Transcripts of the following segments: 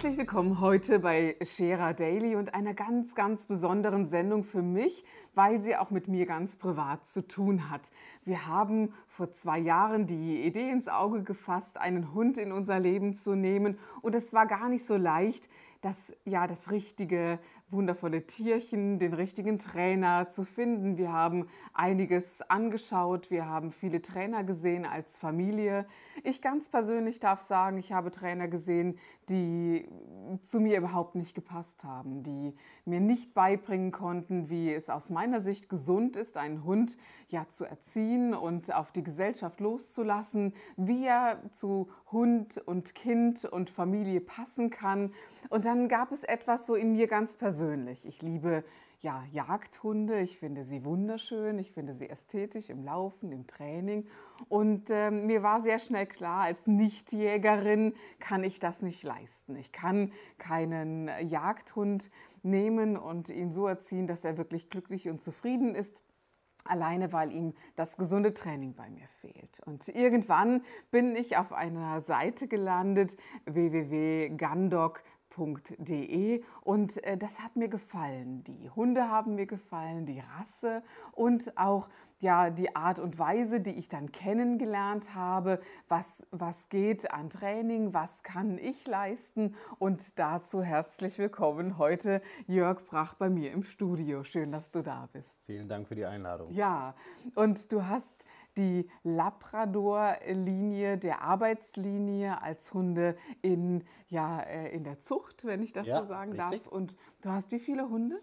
Herzlich willkommen heute bei Scherer Daily und einer ganz, ganz besonderen Sendung für mich, weil sie auch mit mir ganz privat zu tun hat. Wir haben vor zwei Jahren die Idee ins Auge gefasst, einen Hund in unser Leben zu nehmen und es war gar nicht so leicht, das, ja, das richtige wundervolle Tierchen, den richtigen Trainer zu finden. Wir haben einiges angeschaut, wir haben viele Trainer gesehen als Familie. Ich ganz persönlich darf sagen, ich habe Trainer gesehen, die zu mir überhaupt nicht gepasst haben, die mir nicht beibringen konnten, wie es aus meiner Sicht gesund ist, einen Hund ja zu erziehen und auf die Gesellschaft loszulassen, wie er zu Hund und Kind und Familie passen kann. Und dann gab es etwas so in mir ganz persönlich. Ich liebe ja, Jagdhunde. Ich finde sie wunderschön, ich finde sie ästhetisch im Laufen, im Training. Und äh, mir war sehr schnell klar, als Nichtjägerin kann ich das nicht leisten. Ich kann keinen Jagdhund nehmen und ihn so erziehen, dass er wirklich glücklich und zufrieden ist. Alleine weil ihm das gesunde Training bei mir fehlt. Und irgendwann bin ich auf einer Seite gelandet, www.hunde.de und äh, das hat mir gefallen. Die Hunde haben mir gefallen, die Rasse und auch ja, die Art und Weise, die ich dann kennengelernt habe, was, was geht an Training, was kann ich leisten und dazu herzlich willkommen heute Jörg Brach bei mir im Studio. Schön, dass du da bist. Vielen Dank für die Einladung. Ja, und du hast die Labrador-Linie der Arbeitslinie als Hunde in, ja, äh, in der Zucht, wenn ich das ja, so sagen richtig. darf. Und du hast wie viele Hunde?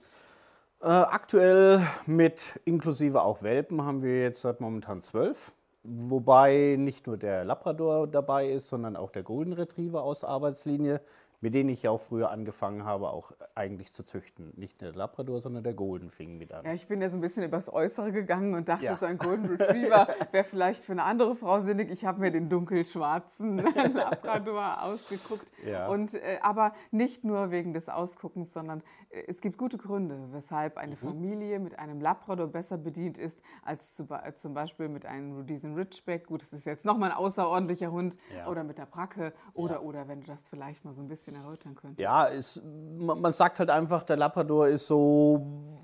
Äh, aktuell mit inklusive auch Welpen haben wir jetzt seit momentan zwölf. Wobei nicht nur der Labrador dabei ist, sondern auch der Golden Retriever aus Arbeitslinie mit denen ich ja auch früher angefangen habe, auch eigentlich zu züchten. Nicht der Labrador, sondern der Golden fing mit an. Ja, ich bin ja so ein bisschen übers Äußere gegangen und dachte, ja. so ein Golden Retriever wäre vielleicht für eine andere Frau sinnig. Ich habe mir den dunkelschwarzen Labrador ausgeguckt. Ja. Und, äh, aber nicht nur wegen des Ausguckens, sondern äh, es gibt gute Gründe, weshalb eine mhm. Familie mit einem Labrador besser bedient ist, als zu, äh, zum Beispiel mit einem Rhodesian Ridgeback. Gut, das ist jetzt nochmal ein außerordentlicher Hund. Ja. Oder mit der Bracke. Oder, oder wenn du das vielleicht mal so ein bisschen bisschen erläutern könntest. Ja, es, man sagt halt einfach, der Labrador ist so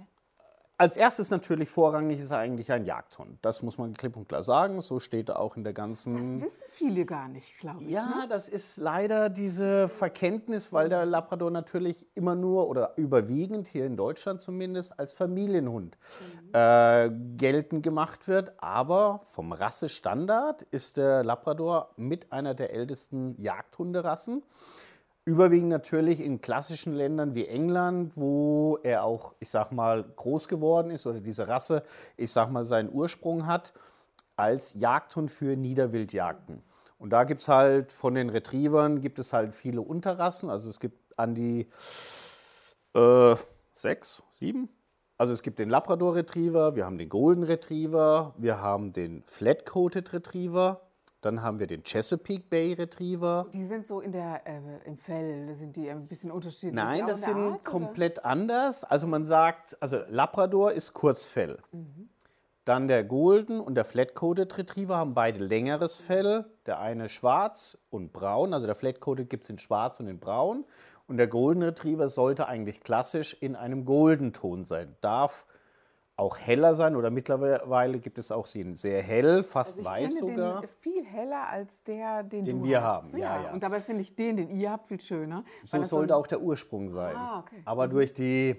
als erstes natürlich vorrangig ist er eigentlich ein Jagdhund. Das muss man klipp und klar sagen. So steht er auch in der ganzen. Das wissen viele gar nicht, glaube ich. Ja, ne? das ist leider diese Verkenntnis, weil der Labrador natürlich immer nur oder überwiegend hier in Deutschland zumindest als Familienhund mhm. äh, geltend gemacht wird. Aber vom Rassestandard ist der Labrador mit einer der ältesten Jagdhunderassen. Überwiegend natürlich in klassischen Ländern wie England, wo er auch, ich sag mal, groß geworden ist oder diese Rasse, ich sag mal, seinen Ursprung hat als Jagdhund für Niederwildjagden. Und da gibt es halt von den Retrievern gibt es halt viele Unterrassen. Also es gibt an die äh, sechs, sieben. Also es gibt den Labrador Retriever, wir haben den Golden Retriever, wir haben den Flat-Coated Retriever, dann haben wir den Chesapeake Bay Retriever. Die sind so in der, äh, im Fell, sind die ein bisschen unterschiedlich? Nein, das sind Art, komplett oder? anders. Also man sagt, also Labrador ist Kurzfell. Mhm. Dann der Golden und der Flat-Coated Retriever haben beide längeres Fell. Der eine schwarz und braun, also der Flat-Coated gibt es in schwarz und in braun. Und der Golden Retriever sollte eigentlich klassisch in einem Golden-Ton sein. Darf auch heller sein oder mittlerweile gibt es auch sie in sehr hell, fast also weiß sogar. Den viel heller als der, den, den du wir hast. haben. Ja, ja, Und dabei finde ich den, den ihr habt, viel schöner. So sollte so auch der Ursprung sein. Ah, okay. Aber mhm. durch die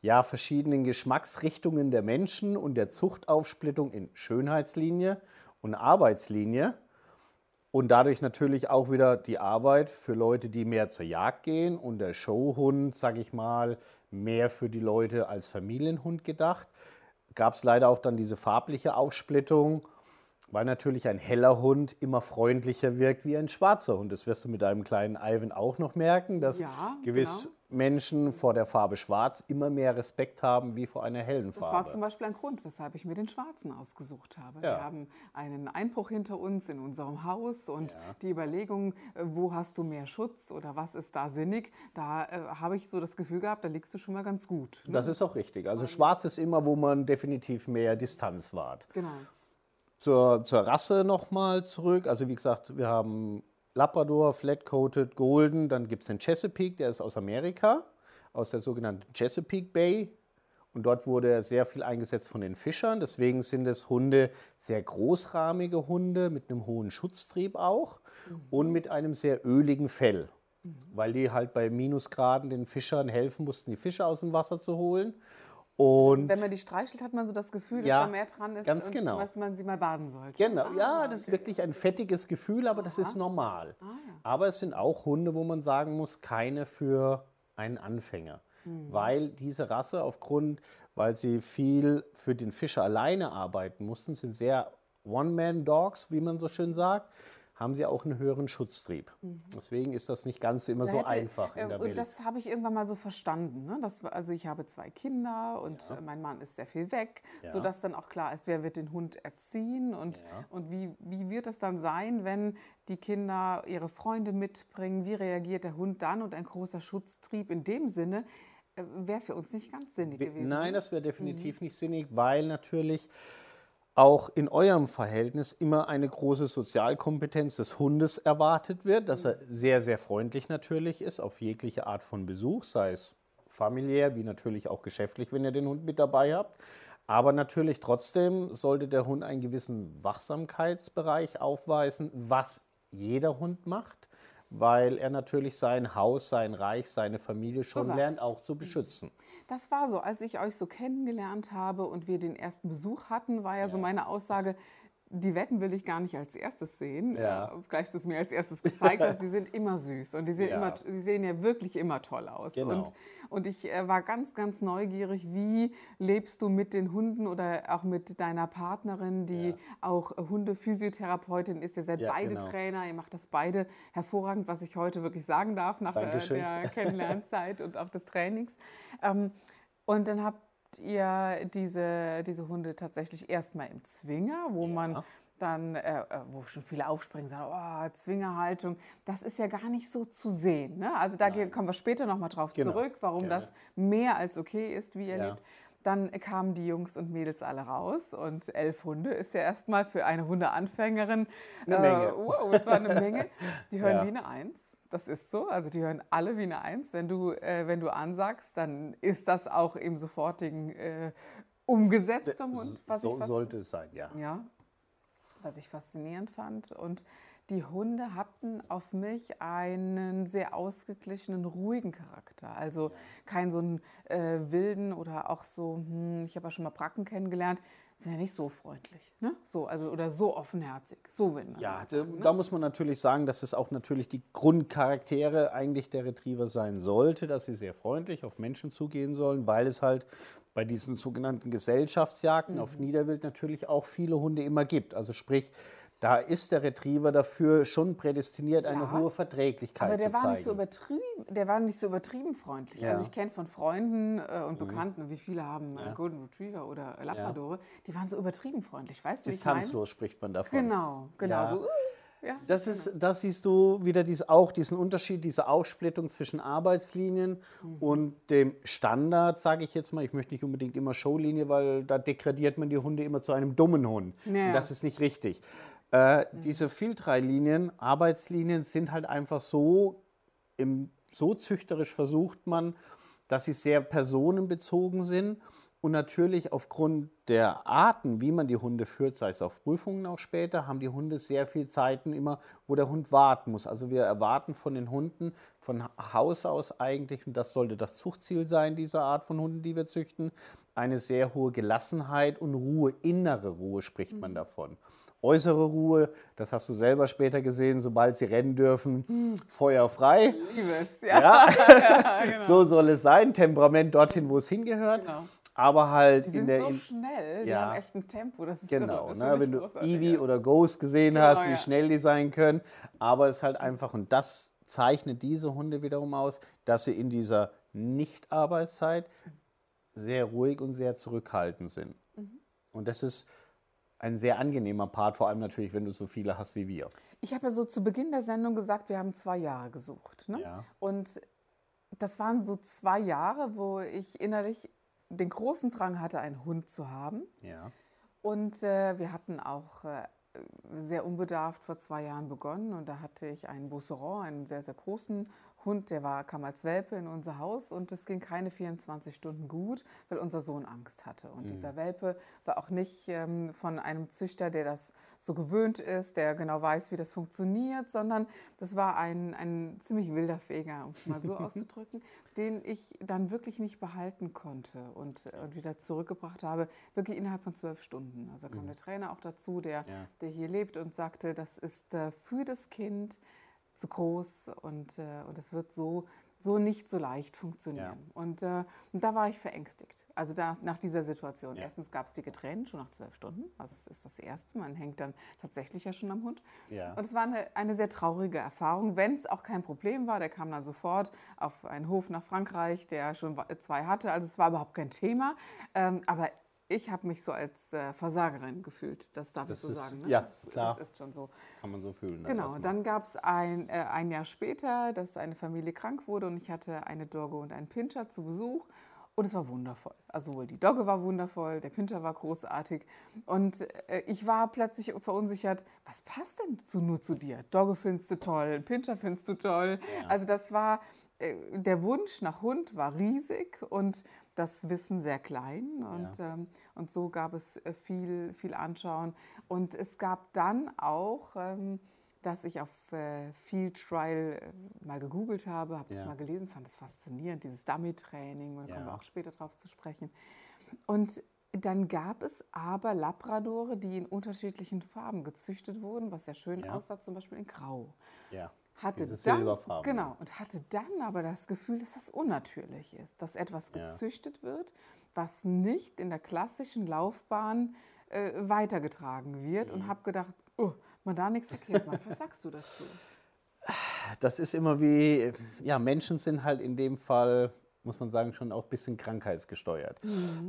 ja, verschiedenen Geschmacksrichtungen der Menschen und der Zuchtaufsplittung in Schönheitslinie und Arbeitslinie und dadurch natürlich auch wieder die Arbeit für Leute, die mehr zur Jagd gehen und der Showhund, sag ich mal, mehr für die Leute als Familienhund gedacht. Gab es leider auch dann diese farbliche Aufsplittung, weil natürlich ein heller Hund immer freundlicher wirkt wie ein schwarzer Hund. Das wirst du mit deinem kleinen Ivan auch noch merken, dass Ja, gewiss genau. Menschen vor der Farbe schwarz immer mehr Respekt haben wie vor einer hellen Das war Farbe. zum Beispiel ein Grund, weshalb ich mir den schwarzen ausgesucht habe. Ja. Wir haben einen Einbruch hinter uns in unserem Haus und Ja. die Überlegung, äh, wo hast du mehr Schutz oder was ist da sinnig, da äh, habe ich so das Gefühl gehabt, da liegst du schon mal ganz gut. Ne? das ist auch richtig. Also schwarz ist immer, wo man definitiv mehr Distanz wahrt. Genau. Zur, zur Rasse nochmal zurück. Also wie gesagt, wir haben Labrador, Flat-Coated, Golden. Dann gibt es den Chesapeake, der ist aus Amerika, aus der sogenannten Chesapeake Bay. Und dort wurde er sehr viel eingesetzt von den Fischern. Deswegen sind es Hunde, sehr großrahmige Hunde mit einem hohen Schutztrieb auch und mit einem sehr öligen Fell. Weil die halt bei Minusgraden den Fischern helfen mussten, die Fische aus dem Wasser zu holen. Und Wenn man die streichelt, hat man so das Gefühl, Ja, dass da mehr dran ist ganz genau. dass man sie mal baden sollte. Genau, Ah, ja, das ist wirklich ein fettiges Gefühl, aber das ist normal. Ah, ja. Aber es sind auch Hunde, wo man sagen muss, keine für einen Anfänger. Hm. Weil diese Rasse aufgrund, weil sie viel für den Fischer alleine arbeiten mussten, sind sehr One-Man-Dogs, wie man so schön sagt, haben sie auch einen höheren Schutztrieb. Deswegen ist das nicht ganz immer Mhm. Da so hätte- einfach in äh, der Und Welt. das habe ich irgendwann mal so verstanden. Ne? Das, also ich habe zwei Kinder und äh, mein Mann ist sehr viel weg, Ja. sodass dann auch klar ist, wer wird den Hund erziehen und, Ja. und wie, wie wird es dann sein, wenn die Kinder ihre Freunde mitbringen, wie reagiert der Hund dann und ein großer Schutztrieb in dem Sinne äh, wäre für uns nicht ganz sinnig We- gewesen. Nein, ne? das wäre definitiv Mhm. nicht sinnig, weil natürlich auch in eurem Verhältnis immer eine große Sozialkompetenz des Hundes erwartet wird, dass er sehr, sehr freundlich natürlich ist auf jegliche Art von Besuch, sei es familiär wie natürlich auch geschäftlich, wenn ihr den Hund mit dabei habt. Aber natürlich trotzdem sollte der Hund einen gewissen Wachsamkeitsbereich aufweisen, was jeder Hund macht, weil er natürlich sein Haus, sein Reich, seine Familie schon Bewacht. lernt auch zu beschützen. Das war so, als ich euch so kennengelernt habe und wir den ersten Besuch hatten, war ja, so meine Aussage, die Wetten will ich gar nicht als erstes sehen. Ja. Gleich du es mir als erstes gezeigt hast, die sind immer süß und die sehen, Ja. immer, sie sehen ja wirklich immer toll aus. Genau. Und, und ich äh, war ganz, ganz neugierig, wie lebst du mit den Hunden oder auch mit deiner Partnerin, die Ja. auch Hundephysiotherapeutin ist. Ihr seid Ja, beide genau. Trainer, ihr macht das beide hervorragend, was ich heute wirklich sagen darf nach der, Dankeschön. der Kennenlernzeit und auch des Trainings. Ähm, und dann habt ihr diese, diese Hunde tatsächlich erstmal im Zwinger, wo man dann, äh, äh, wo schon viele aufspringen, sagen, oh, Zwingerhaltung, das ist ja gar nicht so zu sehen. Ne? Also da ge- kommen wir später nochmal drauf Genau, zurück, warum gerne. das mehr als okay ist, wie ihr Ja. lebt. Dann kamen die Jungs und Mädels alle raus und elf Hunde ist ja erstmal für eine Hundeanfängerin Eine Menge. wow, das war eine Menge. Die hören Ja. wie eine Eins. Das ist so. Also die hören alle wie eine Eins. Wenn du, äh, wenn du ansagst, dann ist das auch im sofortigen äh, umgesetzt vom Hund. Was so sollte es sein, ja. ja, was ich faszinierend fand. Und die Hunde hatten auf mich einen sehr ausgeglichenen, ruhigen Charakter. Also keinen so einen äh, wilden oder auch so, hm, ich habe ja schon mal Bracken kennengelernt, sind ja nicht so freundlich. Ne? So, also, oder so offenherzig. So will man. Ja, da, sagen, ne? da muss man natürlich sagen, dass es auch natürlich die Grundcharaktere eigentlich der Retriever sein sollte, dass sie sehr freundlich auf Menschen zugehen sollen, weil es halt bei diesen sogenannten Gesellschaftsjagden auf Mhm. Niederwild natürlich auch viele Hunde immer gibt. Also sprich, da ist der Retriever dafür schon prädestiniert, eine Ja. hohe Verträglichkeit Aber der zu war zeigen. nicht so übertrieben, der war nicht so übertrieben freundlich. Ja. Mhm. Also ich kenne von Freunden äh, und Bekannten, wie viele haben äh, Golden Retriever oder Labradore, die waren so übertrieben freundlich, weißt du, wie ich meine? Distanzlos spricht man davon. Genau, genau. Ja. So, uh, ja. Das ist, da siehst du wieder dies, auch diesen Unterschied, diese Aufsplittung zwischen Arbeitslinien Mhm. und dem Standard, sage ich jetzt mal. Ich möchte nicht unbedingt immer Showlinie, weil da degradiert man die Hunde immer zu einem dummen Hund. Ja. Und das ist nicht richtig. Äh, Diese Filtreilinien, Arbeitslinien sind halt einfach so, im, so züchterisch versucht man, dass sie sehr personenbezogen sind und natürlich aufgrund der Arten, wie man die Hunde führt, sei es auf Prüfungen auch später, haben die Hunde sehr viel Zeiten immer, wo der Hund warten muss. Also wir erwarten von den Hunden von Haus aus eigentlich, und das sollte das Zuchtziel sein, dieser Art von Hunden, die wir züchten, eine sehr hohe Gelassenheit und Ruhe, innere Ruhe spricht man davon. Äußere Ruhe, das hast du selber später gesehen, sobald sie rennen dürfen, Feuer frei. Liebe es, ja. Ja, so soll es sein. Temperament dorthin, wo es hingehört. Genau. aber halt Die sind in der so schnell, die ja. haben echt ein Tempo. Das ist Genau. Das ne, wenn du Eevee ja. oder Ghost gesehen Genau, hast, wie ja. schnell die sein können. Aber es ist halt einfach, und das zeichnet diese Hunde wiederum aus, dass sie in dieser Nicht-Arbeitszeit sehr ruhig und sehr zurückhaltend sind. Mhm. Und das ist ein sehr angenehmer Part, vor allem natürlich, wenn du so viele hast wie wir. Ich habe ja so zu Beginn der Sendung gesagt, wir haben zwei Jahre gesucht. Ne? Ja. Und das waren so zwei Jahre, wo ich innerlich den großen Drang hatte, einen Hund zu haben. Ja. Und äh, wir hatten auch äh, sehr unbedarft vor zwei Jahren begonnen. Und da hatte ich einen Beauceron, einen sehr, sehr großen Hund, der war, kam als Welpe in unser Haus und es ging keine 24 Stunden gut, weil unser Sohn Angst hatte. Und dieser Welpe war auch nicht ähm, von einem Züchter, der das so gewöhnt ist, der genau weiß, wie das funktioniert, sondern das war ein, ein ziemlich wilder Feger, um es mal so auszudrücken, den ich dann wirklich nicht behalten konnte und, und wieder zurückgebracht habe, wirklich innerhalb von zwölf Stunden. Also kam der Trainer auch dazu, der, Ja. der hier lebt und sagte, das ist äh, für das Kind zu groß und, äh, und es wird so, so nicht so leicht funktionieren. Und, äh, und da war ich verängstigt. Also da, nach dieser Situation. Ja. Erstens gab es dicke Tränen schon nach zwölf Stunden. Also das ist das Erste. Man hängt dann tatsächlich ja schon am Hund. Ja. Und es war eine, eine sehr traurige Erfahrung, wenn es auch kein Problem war. Der kam dann sofort auf einen Hof nach Frankreich, der schon zwei hatte. Also es war überhaupt kein Thema. Ähm, aber ich habe mich so als äh, Versagerin gefühlt. Das darf Das ich so ist- sagen. Ne? ja, das, klar. Das ist schon so. Kann man so fühlen. ne, Genau, dann gab es ein, äh, ein Jahr später, dass eine Familie krank wurde und ich hatte eine Dogge und einen Pinscher zu Besuch. Und es war wundervoll. Also die Dogge war wundervoll, der Pinscher war großartig. Und äh, ich war plötzlich verunsichert, was passt denn zu, nur zu dir? Dogge findest du toll, Pinscher findest du toll. Ja. Also das war, äh, der Wunsch nach Hund war riesig und das Wissen sehr klein. Und, ähm, und so gab es äh, viel, viel Anschauen. Und es gab dann auch, ähm, dass ich auf äh, Field Trial äh, mal gegoogelt habe, habe Ja. das mal gelesen, fand es faszinierend, dieses Dummy-Training, da kommen wir Ja. auch später drauf zu sprechen. Und dann gab es aber Labradore, die in unterschiedlichen Farben gezüchtet wurden, was sehr schön Ja. aussah, zum Beispiel in Grau. ja. Hatte Diese dann, Silberfarben. Genau, und hatte dann aber das Gefühl, dass es unnatürlich ist, dass etwas Ja. gezüchtet wird, was nicht in der klassischen Laufbahn äh, weitergetragen wird. Mhm. Und habe gedacht, oh, man da nichts verkehrt macht. Was sagst du dazu? Das ist immer wie, ja, Menschen sind halt in dem Fall, muss man sagen, schon auch ein bisschen krankheitsgesteuert.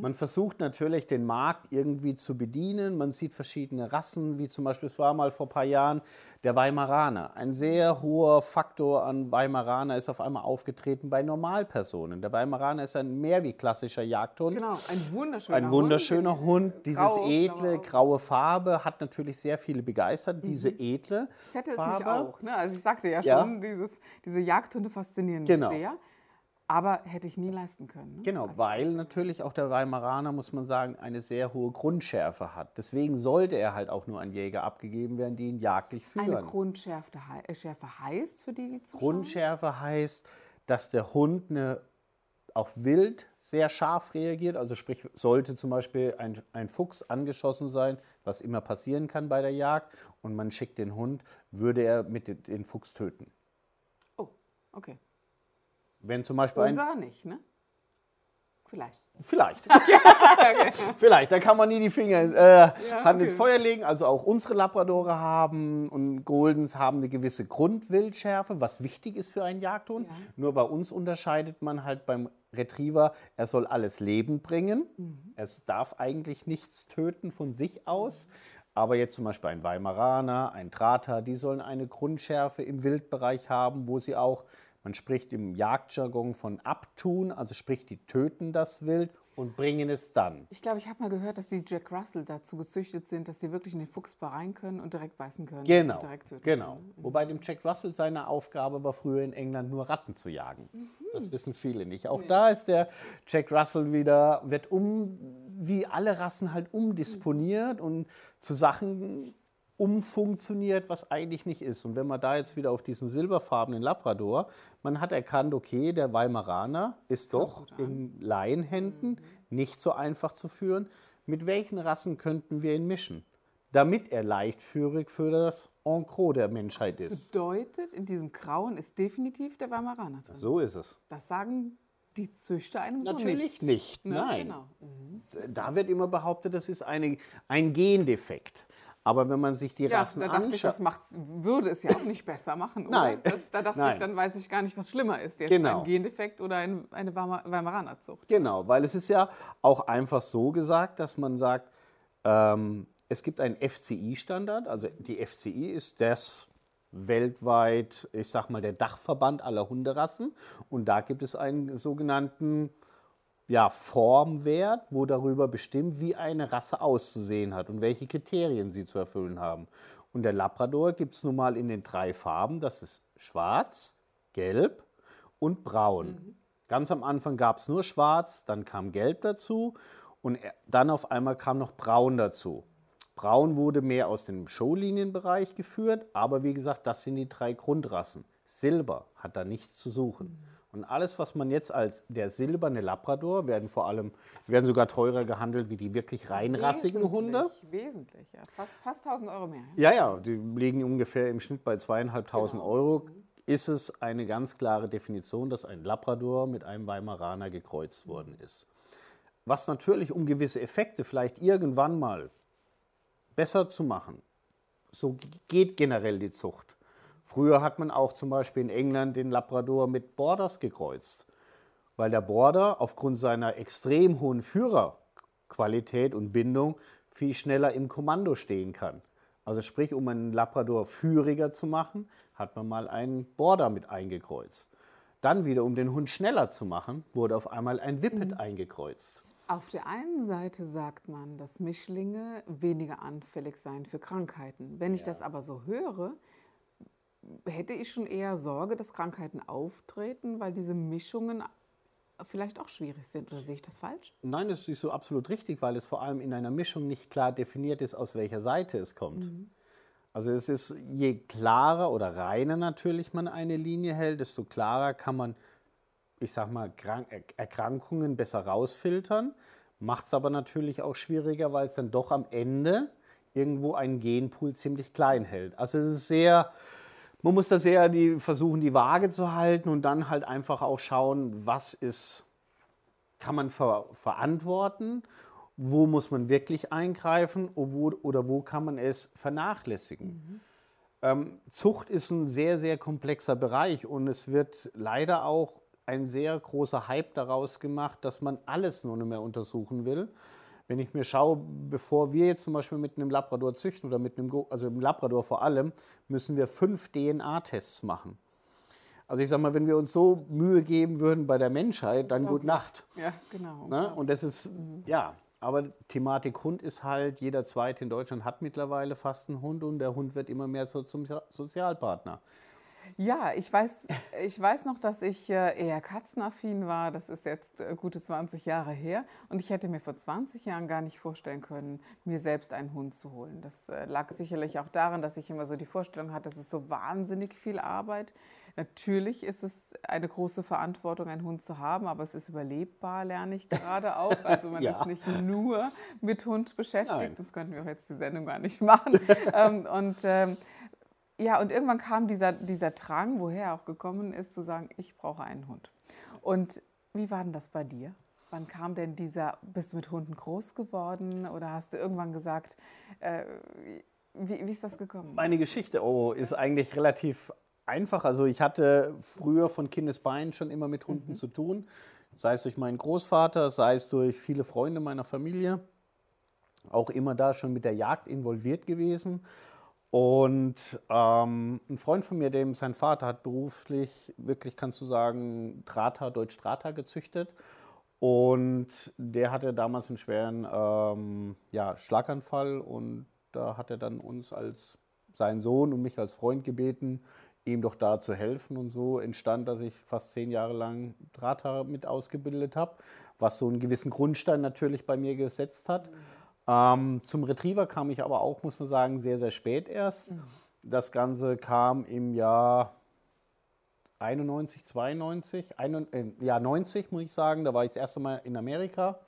Man versucht natürlich, den Markt irgendwie zu bedienen. Man sieht verschiedene Rassen, wie zum Beispiel, es war mal vor ein paar Jahren der Weimaraner. Ein sehr hoher Faktor an Weimaraner ist auf einmal aufgetreten bei Normalpersonen. Der Weimaraner ist ein mehr wie klassischer Jagdhund. Genau, ein wunderschöner Ein wunderschöner Hund, Hund. dieses Grau, edle, graue Farbe hat natürlich sehr viele begeistert. Diese edle Das hätte es Farbe. mich auch. Ne? Also ich sagte ja Ja. schon, dieses, diese Jagdhunde faszinieren mich Genau. sehr. Aber hätte ich nie leisten können. Ne? Genau, Als- weil natürlich auch der Weimaraner, muss man sagen, eine sehr hohe Grundschärfe hat. Deswegen sollte er halt auch nur an Jäger abgegeben werden, die ihn jagdlich Eine führen. Grundschärfe hei- äh, Schärfe heißt für die, die zuschauen? Grundschärfe heißt, dass der Hund eine, auch wild sehr scharf reagiert. Also sprich, sollte zum Beispiel ein, ein Fuchs angeschossen sein, was immer passieren kann bei der Jagd, und man schickt den Hund, würde er mit den, den Fuchs töten. Oh, okay. Wenn zum Beispiel ein... Unser nicht, ne? Vielleicht. Vielleicht. Vielleicht, da kann man nie die Finger äh, Hand ins okay. Feuer legen. Also auch unsere Labradore haben und Goldens haben eine gewisse Grundwildschärfe, was wichtig ist für einen Jagdhund. Ja. Nur bei uns unterscheidet man halt beim Retriever, er soll alles Leben bringen. Mhm. Es darf eigentlich nichts töten von sich aus. Aber jetzt zum Beispiel ein Weimaraner, ein Trater, die sollen eine Grundschärfe im Wildbereich haben, wo sie auch, man spricht im Jagdjargon von abtun, also sprich, die töten das Wild und bringen es dann. Ich glaube, ich habe mal gehört, dass die Jack Russell dazu gezüchtet sind, dass sie wirklich in den Fuchs rein können und direkt beißen können. Genau, Und direkt töten genau. Können. Wobei dem Jack Russell seine Aufgabe war früher in England nur Ratten zu jagen. Das wissen viele nicht. Auch da ist der Jack Russell wieder, wird um, wie alle Rassen halt umdisponiert und zu Sachen umfunktioniert, was eigentlich nicht ist. Und wenn man da jetzt wieder auf diesen silberfarbenen Labrador, man hat erkannt, okay, der Weimaraner ist doch in Laienhänden nicht so einfach zu führen. Mit welchen Rassen könnten wir ihn mischen? damit er leichtführig für das En gros der Menschheit ist. Bedeutet, in diesem Grauen ist definitiv der Weimaraner drin. So ist es. Das sagen die züchte einem Natürlich so nicht, nicht ne? nein. Genau. Mhm. Da wird immer behauptet, das ist eine, ein Gendefekt. Aber wenn man sich die Ja, Rassen da dachte ich, anschaut. das macht's, würde es ja auch nicht besser machen. Oder? Nein. Das, da dachte Nein. ich, dann weiß ich gar nicht, was schlimmer ist. Jetzt Genau. ein Gendefekt oder ein, eine Weimar- Weimaranerzucht. Genau, weil es ist ja auch einfach so gesagt, dass man sagt, ähm, es gibt einen FCI-Standard. Also die FCI ist das weltweit, ich sag mal, der Dachverband aller Hunderassen. Und da gibt es einen sogenannten ja, Formwert, wo darüber bestimmt, wie eine Rasse auszusehen hat und welche Kriterien sie zu erfüllen haben. Und der Labrador gibt es nun mal in den drei Farben. Das ist schwarz, gelb und braun. Ganz am Anfang gab es nur schwarz, dann kam gelb dazu und dann auf einmal kam noch braun dazu. Braun wurde mehr aus dem Showlinienbereich geführt, aber wie gesagt, das sind die drei Grundrassen. Silber hat da nichts zu suchen. Und alles, was man jetzt als der silberne Labrador, werden vor allem, werden sogar teurer gehandelt wie die wirklich reinrassigen Hunde. Wesentlich, Wesentlich, ja. Fast, fast 1000 Euro mehr. Ja, ja, die liegen ungefähr im Schnitt bei zweieinhalbtausend Genau. Euro. Ist es eine ganz klare Definition, dass ein Labrador mit einem Weimaraner gekreuzt worden ist. Was natürlich, um gewisse Effekte vielleicht irgendwann mal besser zu machen, so geht generell die Zucht. Früher hat man auch zum Beispiel in England den Labrador mit Borders gekreuzt, weil der Border aufgrund seiner extrem hohen Führerqualität und Bindung viel schneller im Kommando stehen kann. Also sprich, um einen Labrador führiger zu machen, hat man mal einen Border mit eingekreuzt. Dann wieder, um den Hund schneller zu machen, wurde auf einmal ein Whippet eingekreuzt. Auf der einen Seite sagt man, dass Mischlinge weniger anfällig seien für Krankheiten. Wenn ich das aber so höre, hätte ich schon eher Sorge, dass Krankheiten auftreten, weil diese Mischungen vielleicht auch schwierig sind. Oder sehe ich das falsch? Nein, das ist so absolut richtig, weil es vor allem in einer Mischung nicht klar definiert ist, aus welcher Seite es kommt. Also es ist, je klarer oder reiner natürlich man eine Linie hält, desto klarer kann man, ich sag mal, Krank Er- Erkrankungen besser rausfiltern. Macht es aber natürlich auch schwieriger, weil es dann doch am Ende irgendwo einen Genpool ziemlich klein hält. Also es ist sehr, man muss da sehr die, versuchen, die Waage zu halten und dann halt einfach auch schauen, was ist kann man ver verantworten, wo muss man wirklich eingreifen und wo, oder wo kann man es vernachlässigen. Ähm, Zucht ist ein sehr, sehr komplexer Bereich und es wird leider auch ein sehr großer Hype daraus gemacht, dass man alles nur nicht mehr untersuchen will. Wenn ich mir schaue, bevor wir jetzt zum Beispiel mit einem Labrador züchten oder mit einem, also im Labrador vor allem, müssen wir fünf DNA-Tests machen. Also ich sage mal, wenn wir uns so Mühe geben würden bei der Menschheit, dann gut Nacht. Ja, genau. Ne? Und das ist, ja, aber Thematik Hund ist halt, jeder Zweite in Deutschland hat mittlerweile fast einen Hund und der Hund wird immer mehr so zum Sozialpartner. Ja, ich weiß, ich weiß noch, dass ich äh, eher katzenaffin war. Das ist jetzt äh, gute 20 Jahre her. Und ich hätte mir vor 20 Jahren gar nicht vorstellen können, mir selbst einen Hund zu holen. Das äh, lag sicherlich auch daran, dass ich immer so die Vorstellung hatte, es ist so wahnsinnig viel Arbeit. Natürlich ist es eine große Verantwortung, einen Hund zu haben, aber es ist überlebbar, lerne ich gerade auch. Also man Ja. ist nicht nur mit Hund beschäftigt. Nein. Das könnten wir auch jetzt die Sendung gar nicht machen. ähm, und ähm, ja, und irgendwann kam dieser, dieser Drang, woher er auch gekommen ist, zu sagen, ich brauche einen Hund. Und wie war denn das bei dir? Wann kam denn dieser, bist du mit Hunden groß geworden oder hast du irgendwann gesagt, äh, wie, wie ist das gekommen? Meine Geschichte oh, ist eigentlich relativ einfach. Also ich hatte früher von Kindesbeinen schon immer mit Hunden zu tun. Sei es durch meinen Großvater, sei es durch viele Freunde meiner Familie. Auch immer da schon mit der Jagd involviert gewesen. Und ähm, ein Freund von mir, dem sein Vater hat beruflich, wirklich kannst du sagen, Drata, Deutsch Drata gezüchtet. Und der hatte damals einen schweren ähm, ja, Schlaganfall und da hat er dann uns als sein Sohn und mich als Freund gebeten, ihm doch da zu helfen. Und so entstand, dass ich fast zehn Jahre lang Drata mit ausgebildet habe, was so einen gewissen Grundstein natürlich bei mir gesetzt hat. Ähm, zum Retriever kam ich aber auch, muss man sagen, sehr, sehr spät erst. Das Ganze kam im Jahr 91, 92, ein, äh, ja 90 muss ich sagen. Da war ich das erste Mal in Amerika,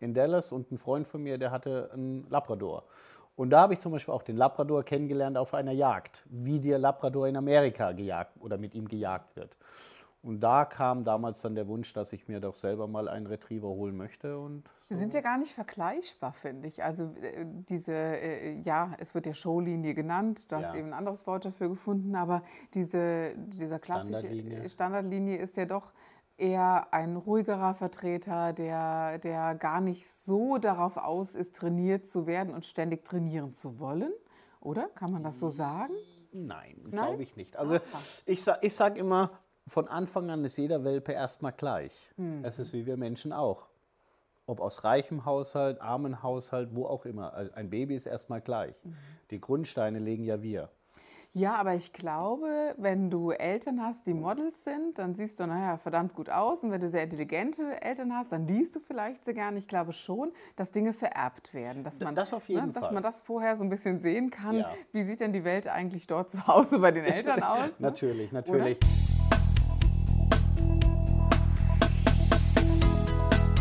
in Dallas und ein Freund von mir, der hatte einen Labrador. Und da habe ich zum Beispiel auch den Labrador kennengelernt auf einer Jagd, wie der Labrador in Amerika gejagt oder mit ihm gejagt wird. Und da kam damals dann der Wunsch, dass ich mir doch selber mal einen Retriever holen möchte. Und Sie sind ja gar nicht vergleichbar, finde ich. Also äh, diese, äh, ja, es wird ja Showlinie genannt, du hast Ja. eben ein anderes Wort dafür gefunden, aber diese, dieser klassische Standardlinie. Standardlinie ist ja doch eher ein ruhigerer Vertreter, der, der gar nicht so darauf aus ist, trainiert zu werden und ständig trainieren zu wollen. Oder? Kann man das so sagen? Nein, Nein? glaube ich nicht. Also Aha. ich, ich sage immer, von Anfang an ist jeder Welpe erstmal gleich. Hm. Es ist wie wir Menschen auch. Ob aus reichem Haushalt, armen Haushalt, wo auch immer. Also Ein Baby ist erstmal gleich. Mhm. Die Grundsteine legen ja wir. Ja, aber ich glaube, wenn du Eltern hast, die Models sind, dann siehst du, naja, verdammt gut aus. Und wenn du sehr intelligente Eltern hast, dann liest du vielleicht sehr gern. Ich glaube schon, dass Dinge vererbt werden. Dass man, das auf jeden ne, Dass Fall. man das vorher so ein bisschen sehen kann. Ja. Wie sieht denn die Welt eigentlich dort zu Hause bei den Eltern aus? ne? Natürlich, natürlich.